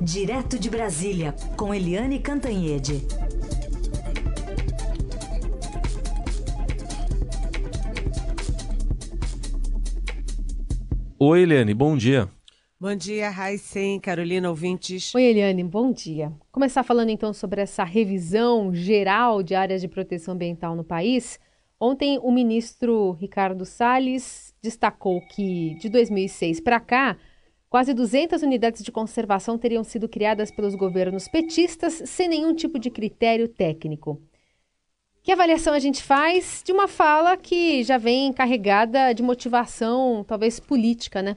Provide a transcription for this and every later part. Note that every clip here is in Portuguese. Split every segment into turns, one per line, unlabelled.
Direto de Brasília, com Eliane Cantanhede.
Oi, Eliane, bom dia.
Bom dia, Raíssen, Carolina, ouvintes.
Oi, Eliane, bom dia. Começar falando então sobre essa revisão geral de áreas de proteção ambiental no país. Ontem, o ministro Ricardo Salles destacou que de 2006 para cá, quase 200 unidades de conservação teriam sido criadas pelos governos petistas sem nenhum tipo de critério técnico. Que avaliação a gente faz de uma fala que já vem carregada de motivação, talvez política, né?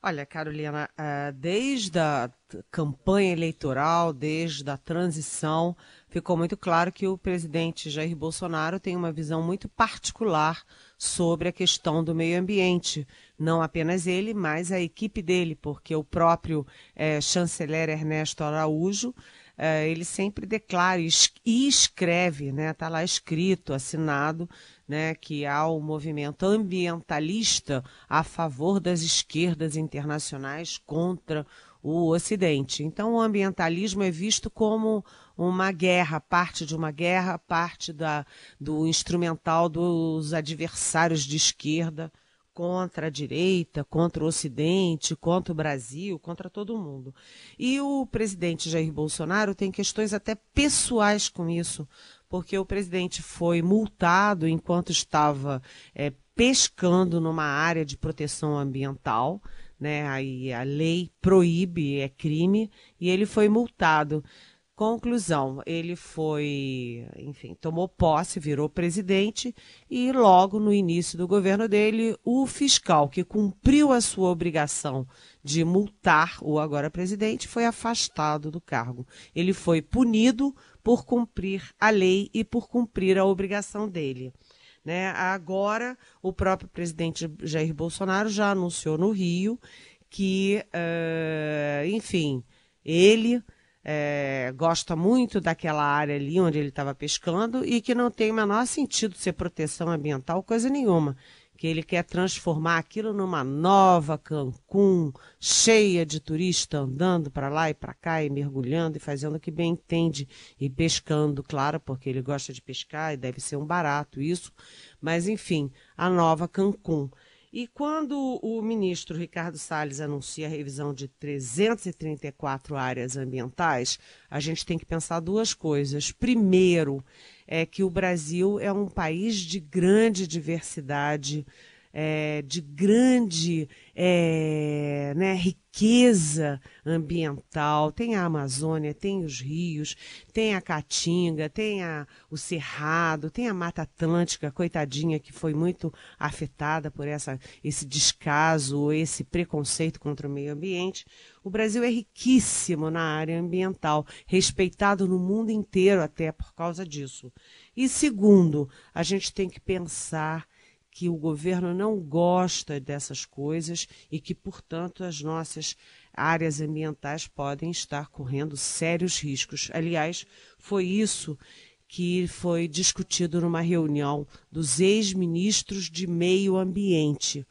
Olha, Carolina, eh, desde a campanha eleitoral, desde a transição, ficou muito claro que o presidente Jair Bolsonaro tem uma visão muito particular sobre a questão do meio ambiente. Não apenas ele, mas a equipe dele, porque o próprio é, chanceler Ernesto Araújo é, ele sempre declara e escreve, né? Está lá escrito, assinado, né? Que há o um movimento ambientalista a favor das esquerdas internacionais contra o Ocidente. Então, o ambientalismo é visto como uma guerra, parte de uma guerra, parte da, do instrumental dos adversários de esquerda contra a direita, contra o Ocidente, contra o Brasil, contra todo mundo. E o presidente Jair Bolsonaro tem questões até pessoais com isso, porque o presidente foi multado enquanto estava é, pescando numa área de proteção ambiental. Né, aí a lei proíbe, é crime, e ele foi multado. Conclusão, ele foi, enfim, tomou posse, virou presidente e logo no início do governo dele, o fiscal que cumpriu a sua obrigação de multar o agora presidente foi afastado do cargo. Ele foi punido por cumprir a lei e por cumprir a obrigação dele. Né? Agora, o próprio presidente Jair Bolsonaro já anunciou no Rio que, uh, enfim, ele é, gosta muito daquela área ali onde ele estava pescando e que não tem o menor sentido ser proteção ambiental, coisa nenhuma. Que ele quer transformar aquilo numa nova Cancún, cheia de turistas andando para lá e para cá e mergulhando e fazendo o que bem entende e pescando, claro, porque ele gosta de pescar e deve ser um barato isso. Mas, enfim, a nova Cancún. E quando o ministro Ricardo Salles anuncia a revisão de 334 áreas ambientais, a gente tem que pensar duas coisas. Primeiro, é que o Brasil é um país de grande diversidade é, de grande é, né, riqueza ambiental. Tem a Amazônia, tem os rios, tem a Caatinga, tem a, o Cerrado, tem a Mata Atlântica, coitadinha, que foi muito afetada por essa, esse descaso, esse preconceito contra o meio ambiente. O Brasil é riquíssimo na área ambiental, respeitado no mundo inteiro até por causa disso. E segundo, a gente tem que pensar que o governo não gosta dessas coisas e que, portanto, as nossas áreas ambientais podem estar correndo sérios riscos. Aliás, foi isso que foi discutido numa reunião dos ex-ministros de meio ambiente.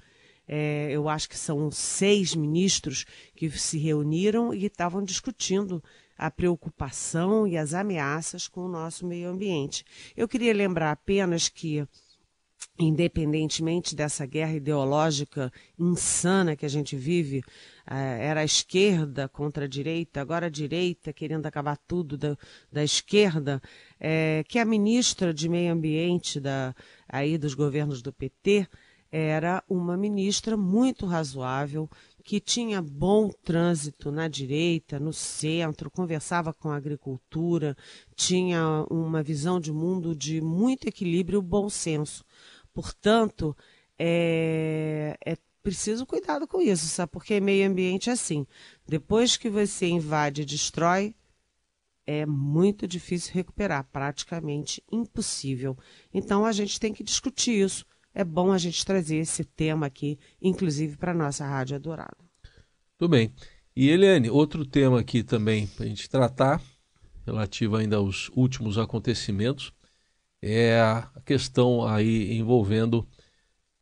É, eu acho que são seis ministros que se reuniram e estavam discutindo a preocupação e as ameaças com o nosso meio ambiente. Eu queria lembrar apenas que independentemente dessa guerra ideológica insana que a gente vive, eh, era a esquerda contra a direita, agora a direita querendo acabar tudo da, da esquerda, é, que a ministra de Meio Ambiente da, aí dos governos do PT era uma ministra muito razoável, que tinha bom trânsito na direita, no centro, conversava com a agricultura, tinha uma visão de mundo de muito equilíbrio e bom senso. Portanto, é, é preciso cuidado com isso, sabe? Porque meio ambiente é assim. Depois que você invade e destrói, é muito difícil recuperar, praticamente impossível. Então a gente tem que discutir isso. É bom a gente trazer esse tema aqui, inclusive para a nossa Rádio Adorada.
Tudo bem. E Eliane, outro tema aqui também para a gente tratar, relativo ainda aos últimos acontecimentos, é a questão aí envolvendo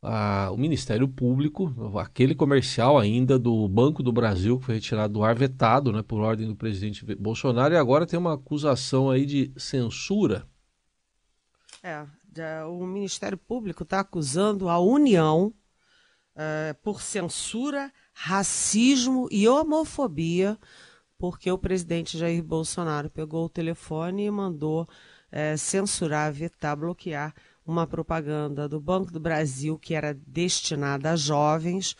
a, o Ministério Público, aquele comercial ainda do Banco do Brasil, que foi retirado do ar vetado né, por ordem do presidente Bolsonaro, e agora tem uma acusação aí de censura.
É, o Ministério Público está acusando a União uh, por censura, racismo e homofobia, porque o presidente Jair Bolsonaro pegou o telefone e mandou uh, censurar, vetar, bloquear uma propaganda do Banco do Brasil que era destinada a jovens,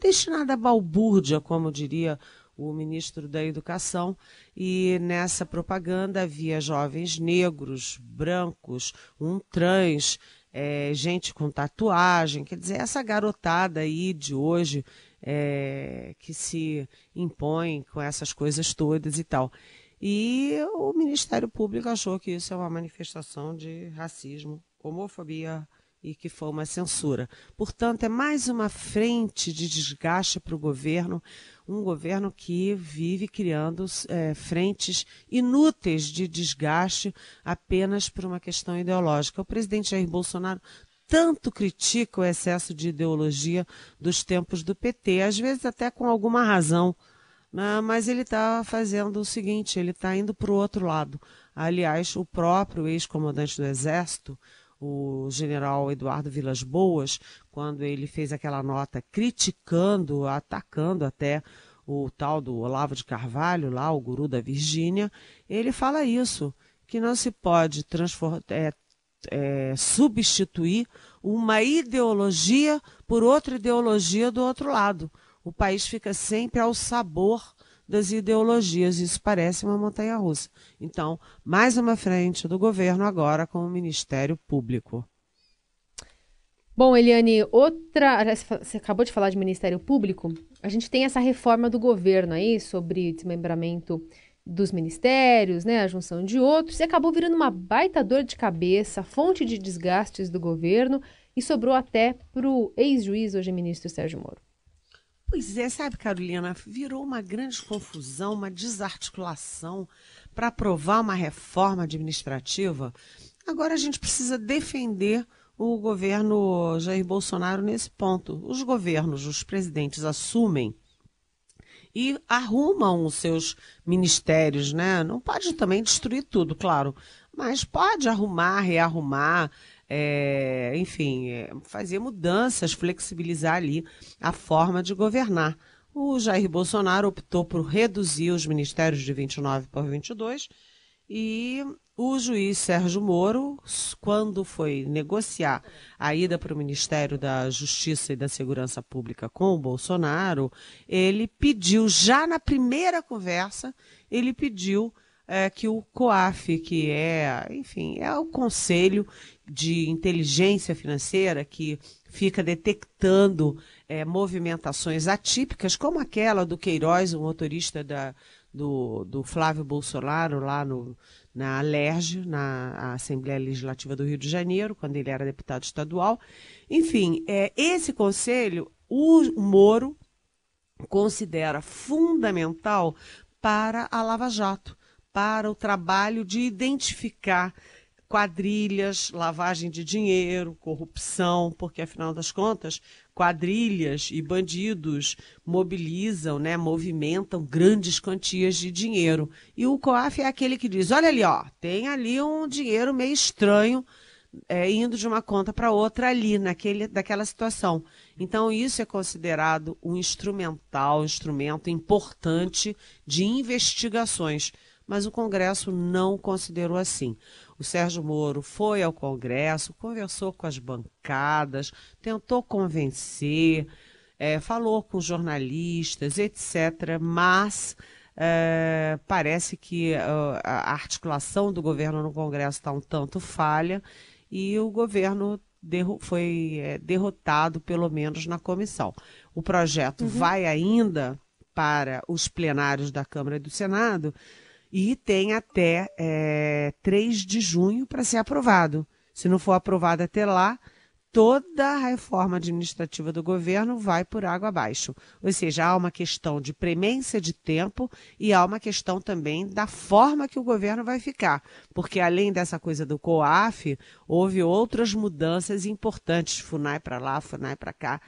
destinada a balbúrdia, como diria o ministro da Educação, e nessa propaganda havia jovens negros, brancos, um trans, é, gente com tatuagem, quer dizer, essa garotada aí de hoje é, que se impõe com essas coisas todas e tal. E o Ministério Público achou que isso é uma manifestação de racismo homofobia e que foi uma censura. Portanto, é mais uma frente de desgaste para o governo, um governo que vive criando é, frentes inúteis de desgaste apenas por uma questão ideológica. O presidente Jair Bolsonaro tanto critica o excesso de ideologia dos tempos do PT, às vezes até com alguma razão. Né? Mas ele está fazendo o seguinte: ele está indo para o outro lado. Aliás, o próprio ex-comandante do Exército, o general Eduardo Vilas Boas, quando ele fez aquela nota criticando, atacando até o tal do Olavo de Carvalho, lá, o guru da Virgínia, ele fala isso, que não se pode é, é, substituir uma ideologia por outra ideologia do outro lado. O país fica sempre ao sabor das ideologias. Isso parece uma montanha russa. Então, mais uma frente do governo agora com o Ministério Público.
Bom, Eliane, outra. Você acabou de falar de Ministério Público. A gente tem essa reforma do governo aí sobre desmembramento dos ministérios, né, a junção de outros, e acabou virando uma baita dor de cabeça, fonte de desgastes do governo, e sobrou até para o ex-juiz, hoje ministro Sérgio Moro.
Pois é, sabe, Carolina, virou uma grande confusão, uma desarticulação para aprovar uma reforma administrativa. Agora a gente precisa defender o governo Jair Bolsonaro nesse ponto. Os governos, os presidentes assumem e arrumam os seus ministérios, né? Não pode também destruir tudo, claro, mas pode arrumar, rearrumar, é, enfim, é, fazer mudanças, flexibilizar ali a forma de governar. O Jair Bolsonaro optou por reduzir os ministérios de 29 para 22 e o juiz Sérgio Moro, quando foi negociar a ida para o Ministério da Justiça e da Segurança Pública com o Bolsonaro, ele pediu, já na primeira conversa, ele pediu é, que o COAF, que é, enfim, é o Conselho de inteligência financeira que fica detectando é, movimentações atípicas, como aquela do Queiroz, o motorista da, do, do Flávio Bolsonaro, lá no, na Alerj, na Assembleia Legislativa do Rio de Janeiro, quando ele era deputado estadual. Enfim, é, esse conselho, o Moro considera fundamental para a Lava Jato, para o trabalho de identificar quadrilhas, lavagem de dinheiro, corrupção, porque afinal das contas, quadrilhas e bandidos mobilizam, né, movimentam grandes quantias de dinheiro. E o COAF é aquele que diz: olha ali, ó, tem ali um dinheiro meio estranho é, indo de uma conta para outra ali, naquele, daquela situação. Então, isso é considerado um instrumental, um instrumento importante de investigações. Mas o Congresso não considerou assim. O Sérgio Moro foi ao Congresso, conversou com as bancadas, tentou convencer, é, falou com jornalistas, etc. Mas é, parece que uh, a articulação do governo no Congresso está um tanto falha e o governo foi é, derrotado, pelo menos na comissão. O projeto uhum. vai ainda para os plenários da Câmara e do Senado e tem até é, 3 de junho para ser aprovado. Se não for aprovado até lá, toda a reforma administrativa do governo vai por água abaixo. Ou seja, há uma questão de premência de tempo e há uma questão também da forma que o governo vai ficar. Porque além dessa coisa do COAF, houve outras mudanças importantes, FUNAI para lá, FUNAI para cá.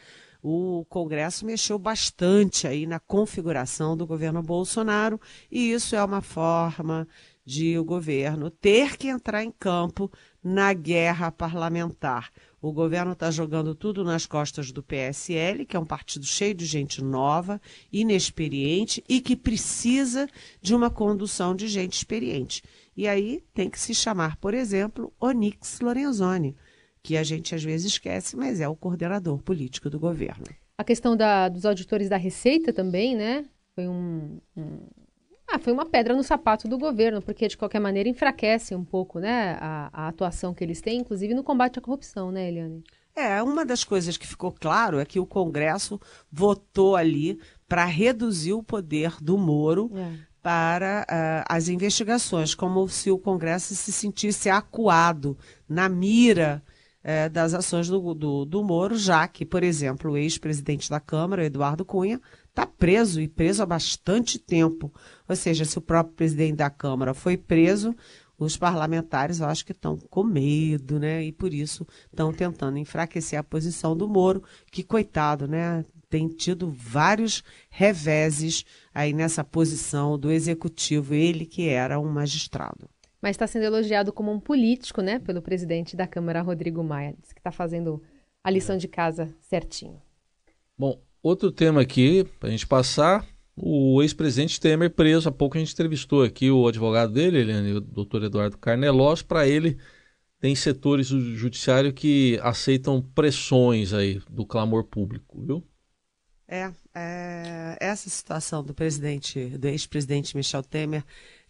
O Congresso mexeu bastante aí na configuração do governo Bolsonaro e isso é uma forma de o governo ter que entrar em campo na guerra parlamentar. O governo está jogando tudo nas costas do PSL, que é um partido cheio de gente nova, inexperiente e que precisa de uma condução de gente experiente. E aí tem que se chamar, por exemplo, Onix Lorenzoni, que a gente às vezes esquece, mas é o coordenador político do governo.
A questão da, dos auditores da Receita também, né? Foi um, um ah, foi uma pedra no sapato do governo, porque de qualquer maneira enfraquece um pouco né, a, a atuação que eles têm, inclusive no combate à corrupção, né, Eliane?
É, uma das coisas que ficou claro é que o Congresso votou ali para reduzir o poder do Moro é. para uh, as investigações, como se o Congresso se sentisse acuado na mira uh, das ações do, do, do Moro, já que, por exemplo, o ex-presidente da Câmara, Eduardo Cunha, está preso e preso há bastante tempo. Ou seja, se o próprio presidente da Câmara foi preso, os parlamentares eu acho que estão com medo, né? E por isso estão tentando enfraquecer a posição do Moro, que, coitado, né? Tem tido vários reveses aí nessa posição do executivo, ele que era um magistrado.
Mas está sendo elogiado como um político, né? Pelo presidente da Câmara, Rodrigo Maia, que está fazendo a lição de casa certinho.
Bom, Outro tema aqui, para a gente passar, o ex-presidente Temer preso. Há pouco a gente entrevistou aqui o advogado dele, Eliane, o doutor Eduardo Carnelós. Para ele, tem setores do judiciário que aceitam pressões aí do clamor público, viu?
É, é essa situação do presidente, do ex-presidente Michel Temer,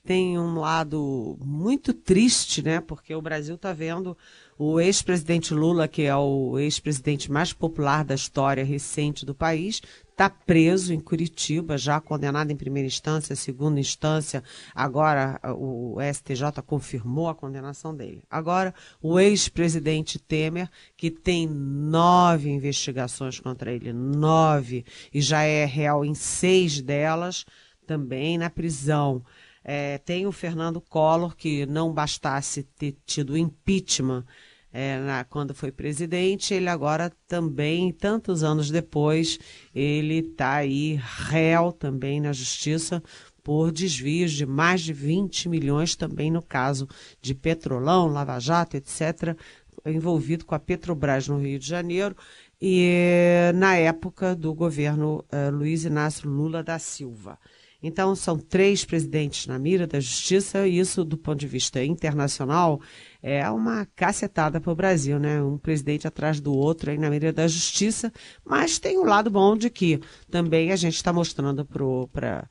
tem um lado muito triste, né? Porque o Brasil está vendo o ex-presidente Lula, que é o ex-presidente mais popular da história recente do país, está preso em Curitiba, já condenado em primeira instância, segunda instância. Agora o STJ confirmou a condenação dele. Agora, o ex-presidente Temer, que tem nove investigações contra ele, nove, e já é réu em seis delas, também na prisão. É, tem o Fernando Collor, que não bastasse ter tido impeachment é, na, quando foi presidente, ele agora também, tantos anos depois, ele está aí réu também na justiça por desvios de mais de 20 milhões, também no caso de Petrolão, Lava Jato, etc., envolvido com a Petrobras no Rio de Janeiro, e na época do governo uh, Luiz Inácio Lula da Silva. Então, são três presidentes na mira da justiça, e isso, do ponto de vista internacional, é uma cacetada para o Brasil, né? Um presidente atrás do outro aí na mira da justiça, mas tem o um lado bom de que também a gente está mostrando para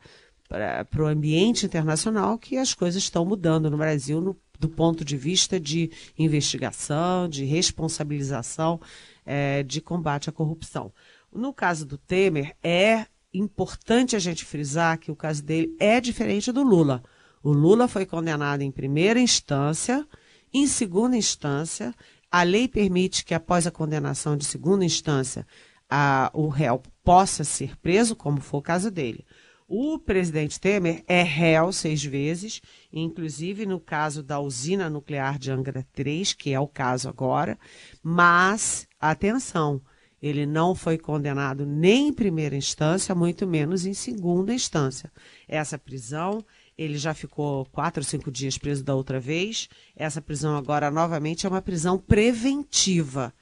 para o ambiente internacional que as coisas estão mudando no Brasil no, do ponto de vista de investigação, de responsabilização, é, de combate à corrupção. No caso do Temer, é importante a gente frisar que o caso dele é diferente do Lula. O Lula foi condenado em primeira instância, em segunda instância, a lei permite que após a condenação de segunda instância, a, o réu possa ser preso, como foi o caso dele. O presidente Temer é réu seis vezes, inclusive no caso da usina nuclear de Angra 3, que é o caso agora, mas, atenção, ele não foi condenado nem em primeira instância, muito menos em segunda instância. Essa prisão, ele já ficou quatro ou cinco dias preso da outra vez. Essa prisão agora, novamente, é uma prisão preventiva.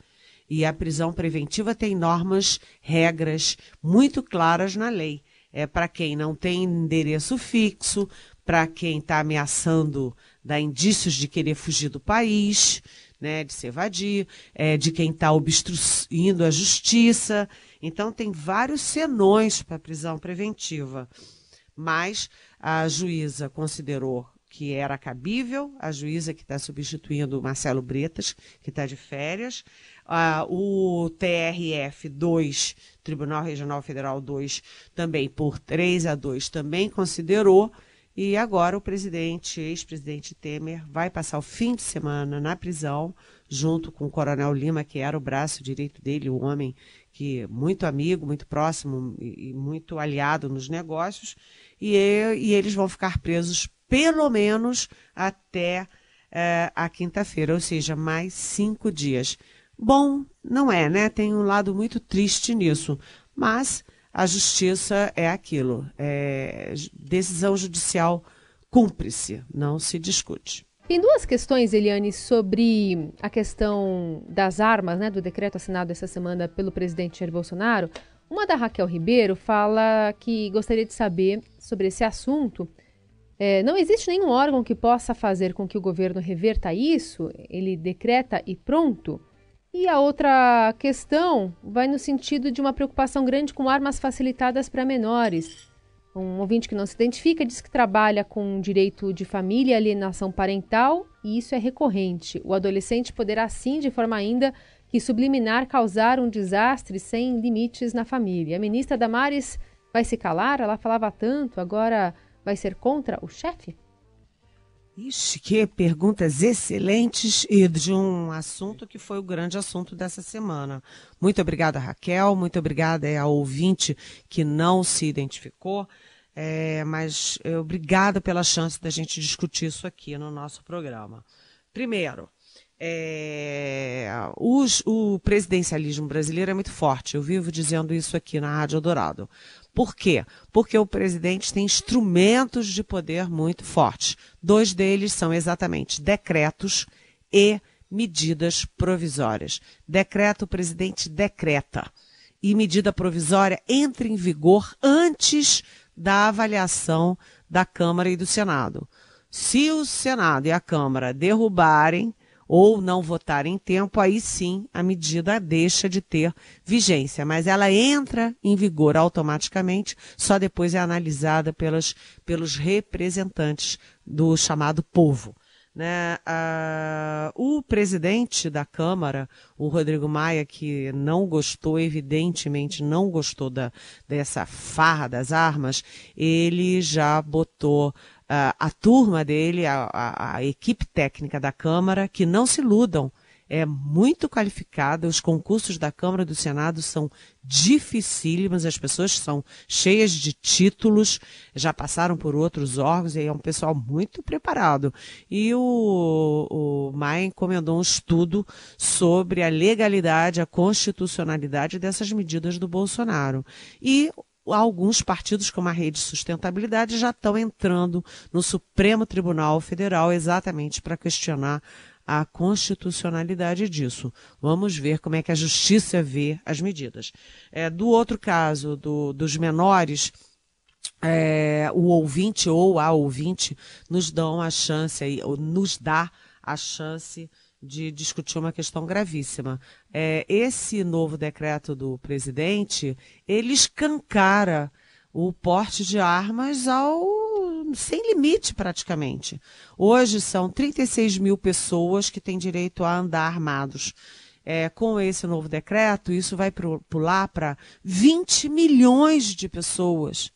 E a prisão preventiva tem normas, regras muito claras na lei. É para quem não tem endereço fixo, para quem está ameaçando dar indícios de querer fugir do país, né, de se evadir, é, de quem está obstruindo a justiça. Então, tem vários senões para prisão preventiva. Mas a juíza considerou que era cabível, a juíza que está substituindo o Marcelo Bretas, que está de férias, o TRF 2, Tribunal Regional Federal 2, também por 3 a 2, também considerou E agora o presidente, ex-presidente Temer, vai passar o fim de semana na prisão, junto com o Coronel Lima, que era o braço direito dele, o homem que muito amigo, muito próximo e, muito aliado nos negócios, e, e eles vão ficar presos pelo menos até é, a quinta-feira, ou seja, mais cinco dias. Bom, não é, né? Tem um lado muito triste nisso, mas a justiça é aquilo. É, decisão judicial cumpre-se, não se discute.
Tem duas questões, Eliane, sobre a questão das armas, né, do decreto assinado essa semana pelo presidente Jair Bolsonaro. Uma da Raquel Ribeiro fala que gostaria de saber sobre esse assunto. É, não existe nenhum órgão que possa fazer com que o governo reverta isso, ele decreta e pronto. E a outra questão vai no sentido de uma preocupação grande com armas facilitadas para menores. Um ouvinte que não se identifica diz que trabalha com direito de família e alienação parental, e isso é recorrente. O adolescente poderá, sim, de forma ainda que subliminar, causar um desastre sem limites na família. A ministra Damares vai se calar? Ela falava tanto, agora vai ser contra o chefe?
Ixi, que perguntas excelentes e de um assunto que foi o grande assunto dessa semana. Muito obrigada, Raquel. Muito obrigada ao ouvinte que não se identificou. É, mas é, obrigada pela chance da gente discutir isso aqui no nosso programa. Primeiro, é, os, o presidencialismo brasileiro é muito forte. Eu vivo dizendo isso aqui na Rádio Dourado. Por quê? Porque o presidente tem instrumentos de poder muito fortes. Dois deles são exatamente decretos e medidas provisórias. Decreto, o presidente decreta. E medida provisória entra em vigor antes da avaliação da Câmara e do Senado. Se o Senado e a Câmara derrubarem ou não votar em tempo, aí sim a medida deixa de ter vigência, mas ela entra em vigor automaticamente, só depois é analisada pelas, pelos representantes do chamado povo. Né? Ah, o presidente da Câmara, o Rodrigo Maia, que não gostou, evidentemente não gostou da, dessa farra das armas, ele já botou uh, a turma dele, a, a, a, equipe técnica da Câmara, que não se iludam, é muito qualificada, os concursos da Câmara e do Senado são dificílimos, as pessoas são cheias de títulos, já passaram por outros órgãos, e é um pessoal muito preparado. E o, o Maia encomendou um estudo sobre a legalidade, a constitucionalidade dessas medidas do Bolsonaro. E alguns partidos, como a Rede Sustentabilidade, já estão entrando no Supremo Tribunal Federal exatamente para questionar a constitucionalidade disso. Vamos ver como é que a justiça vê as medidas. É, do outro caso, do, dos menores, é, o ouvinte ou a ouvinte nos dão a chance, nos dá a chance de discutir uma questão gravíssima. É, esse novo decreto do presidente, ele escancara o porte de armas ao sem limite praticamente. Hoje são 36 mil pessoas que têm direito a andar armados. É, com esse novo decreto, isso vai pular para 20 milhões de pessoas.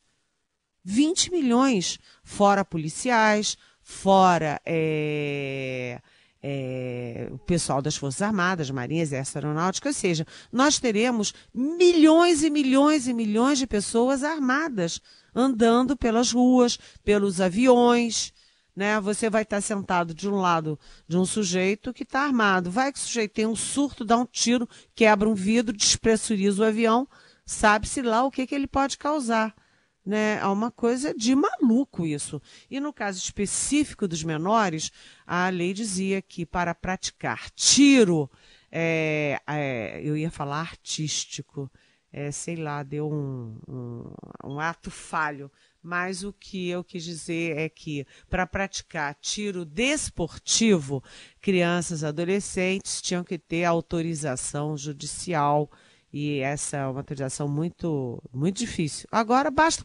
20 milhões, fora policiais, fora é, é, o pessoal das Forças Armadas, Marinha, Exército Aeronáutico, ou seja, nós teremos milhões e milhões e milhões de pessoas armadas andando pelas ruas, pelos aviões. Né? Você vai estar sentado de um lado de um sujeito que está armado. Vai que o sujeito tem um surto, dá um tiro, quebra um vidro, despressuriza o avião, sabe-se lá o que, que ele pode causar né? É uma coisa de maluco isso. E no caso específico dos menores, a lei dizia que para praticar tiro, é, é, eu ia falar artístico, é, sei lá, deu um, um, um ato falho. Mas o que eu quis dizer é que para praticar tiro desportivo, crianças, adolescentes tinham que ter autorização judicial e essa é uma autorização muito, muito difícil. Agora basta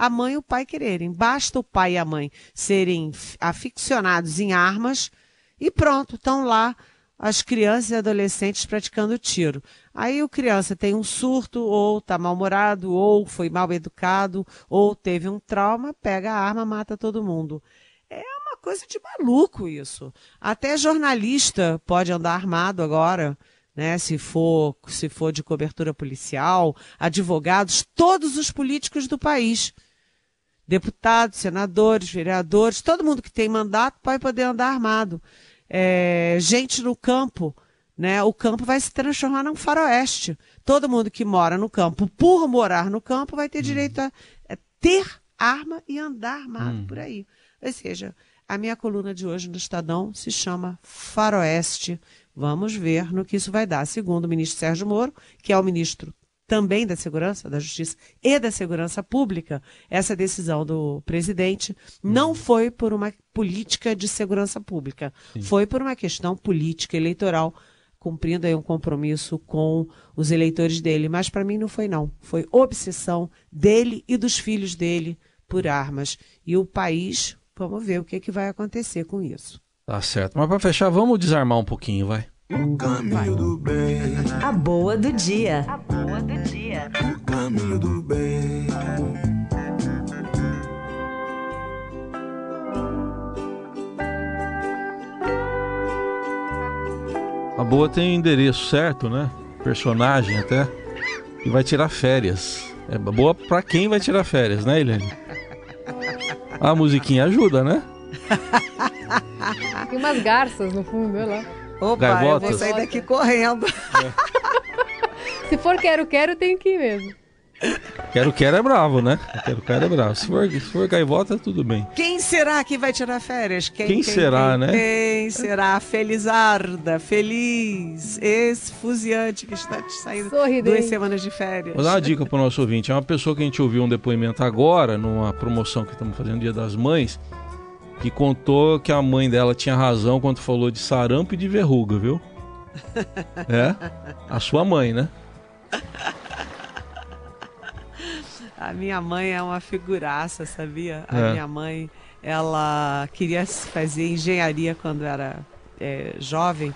a mãe e o pai quererem. Basta o pai e a mãe serem aficionados em armas e pronto, estão lá as crianças e adolescentes praticando tiro. Aí o criança tem um surto, ou está mal-humorado, ou foi mal educado, ou teve um trauma, pega a arma, mata todo mundo. É uma coisa de maluco isso. Até jornalista pode andar armado agora. Né, se for se for de cobertura policial, advogados, todos os políticos do país, deputados, senadores, vereadores, todo mundo que tem mandato pode poder andar armado é, gente no campo, né? O campo vai se transformar num faroeste. Todo mundo que mora no campo, por morar no campo, vai ter hum. direito a, a ter arma e andar armado hum. por aí. Ou seja, a minha coluna de hoje no Estadão se chama Faroeste. Vamos ver no que isso vai dar. Segundo o ministro Sérgio Moro, que é o ministro também da Segurança, da Justiça e da Segurança Pública, essa decisão do presidente não uhum. foi por uma política de segurança pública, Sim. foi por uma questão política eleitoral, cumprindo aí um compromisso com os eleitores dele. Mas para mim não foi não, foi obsessão dele e dos filhos dele por armas. E o país, vamos ver o que, que vai acontecer com isso.
Tá certo. Mas para fechar, vamos desarmar um pouquinho, vai. O caminho
do bem. A boa do dia. A boa do dia. O caminho do bem.
A boa tem endereço certo, né? Personagem até. E vai tirar férias. É boa pra quem vai tirar férias, né, Helene? A musiquinha ajuda, né?
Tem umas garças no fundo, olha lá.
Opa, Gaivotas. eu vou sair daqui correndo. É.
Se for quero, quero, tem que ir mesmo.
Quero, quero é bravo, né? Quero, quero é bravo. Se for, se for gaivota, tudo bem.
Quem será que vai tirar férias?
Quem, quem, quem será,
quem,
né?
Quem será? Felizarda, feliz, esse fuziante que está saindo Sorridente. duas semanas de férias.
Vou dar uma dica para o nosso ouvinte. É uma pessoa que a gente ouviu um depoimento agora, numa promoção que estamos fazendo Dia das Mães que contou que a mãe dela tinha razão quando falou de sarampo e de verruga, viu? É, a sua mãe, né?
A minha mãe é uma figuraça, sabia? A é. minha mãe, ela queria fazer engenharia quando era é, jovem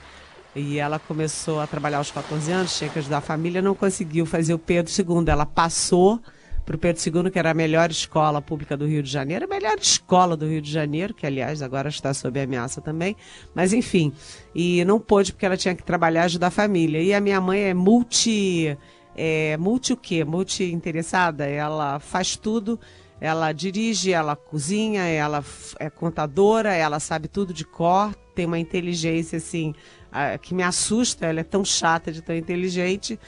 e ela começou a trabalhar aos 14 anos, tinha que ajudar a família, não conseguiu fazer o Pedro II. Ela passou para o Pedro II, que era a melhor escola pública do Rio de Janeiro, a melhor escola do Rio de Janeiro, que aliás agora está sob ameaça também, mas enfim, e não pôde porque ela tinha que trabalhar ajudar a família. E a minha mãe é multi, é, multi o quê? Multi interessada, ela faz tudo, ela dirige, ela cozinha, ela é contadora, ela sabe tudo de cor, tem uma inteligência assim que me assusta, ela é tão chata de tão inteligente,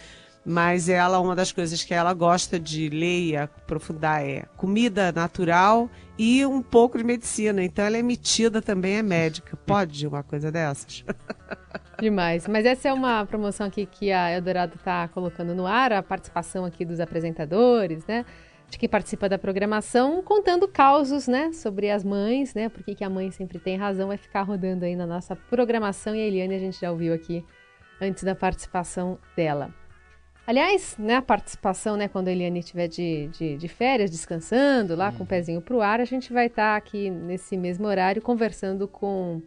mas ela, uma das coisas que ela gosta de ler e aprofundar é comida natural e um pouco de medicina. Então ela é metida também, é médica. Pode uma coisa dessas?
Demais. Mas essa é uma promoção aqui que a Eldorado está colocando no ar, a participação aqui dos apresentadores, né? De quem participa da programação, contando causos, né? Sobre as mães, né? Porque que a mãe sempre tem razão, vai ficar rodando aí na nossa programação. E a Eliane a gente já ouviu aqui antes da participação dela. Aliás, né, a participação, né, quando a Eliane estiver de, de, de, férias, descansando, lá hum. com o uhum. pezinho pro ar, a gente vai estar tá aqui nesse mesmo horário conversando com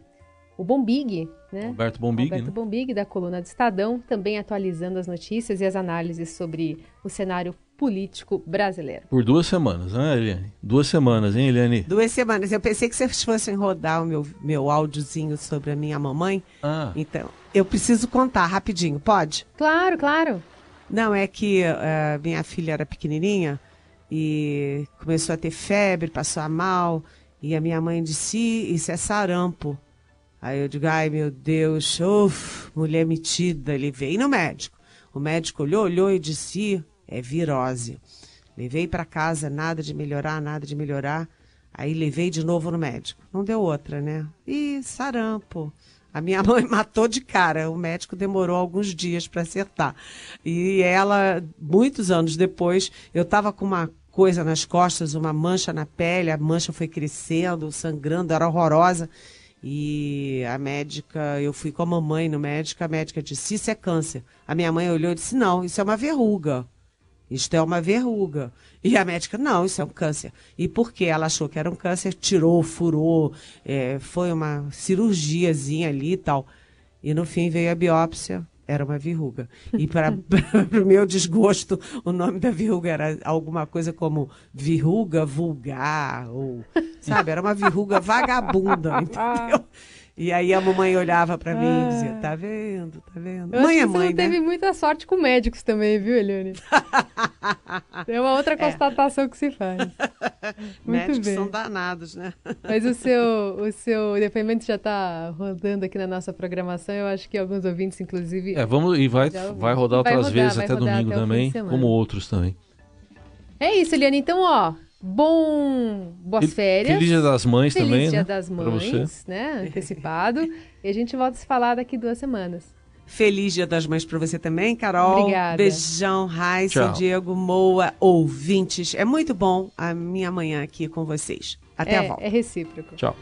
o Bombig, né?
Alberto Bombig,
Alberto
né?
Bombig, da coluna do Estadão, também atualizando as notícias e as análises sobre o cenário político brasileiro.
Por duas semanas, né, Eliane? Duas semanas, hein, Eliane?
Duas semanas. Eu pensei que vocês fossem rodar o meu, meu áudiozinho sobre a minha mamãe. Ah. Então, eu preciso contar rapidinho, pode?
Claro, claro.
Não, é que uh, minha filha era pequenininha e começou a ter febre, passou a mal, e a minha mãe disse, isso é sarampo. Aí eu digo, ai meu Deus, uf, mulher metida, levei no médico. O médico olhou, olhou e disse, é virose. Levei para casa, nada de melhorar, nada de melhorar. Aí levei de novo no médico. Não deu outra, né? E sarampo. A minha mãe matou de cara. O médico demorou alguns dias para acertar. E ela, muitos anos depois, eu estava com uma coisa nas costas, uma mancha na pele, a mancha foi crescendo, sangrando, era horrorosa. E a médica, eu fui com a mamãe no médico, a médica disse: Isso é câncer. A minha mãe olhou e disse: Não, isso é uma verruga. Isto é uma verruga. E a médica, não, isso é um câncer. E porque ela achou que era um câncer, tirou, furou, é, foi uma cirurgiazinha ali e tal. E no fim veio a biópsia, era uma verruga. E para o meu desgosto, o nome da verruga era alguma coisa como verruga vulgar, ou, sabe, era uma verruga vagabunda, entendeu? E aí a mamãe olhava para mim e dizia: Tá vendo, tá vendo?
Eu mãe é mãe. Você né? teve muita sorte com médicos também, viu, Eliane? é uma outra é. constatação é. que se faz.
Muito médicos bem. são danados, né?
Mas o seu, o seu depoimento já está rodando aqui na nossa programação. Eu acho que alguns ouvintes, inclusive.
É, vamos e vai, vai rodar outras rodar, vezes até domingo até também, como outros também.
É isso, Eliane. Então, ó, Bom, boas férias.
Feliz Dia das Mães
Feliz
também,
Dia
né?
das Mães, né? Antecipado. e a gente volta a se falar daqui duas semanas.
Feliz Dia das Mães para você também, Carol.
Obrigada.
Beijão, Raíssa, Diego, Moa, ouvintes. É muito bom a minha manhã aqui com vocês. Até
é,
a volta.
É recíproco.
Tchau.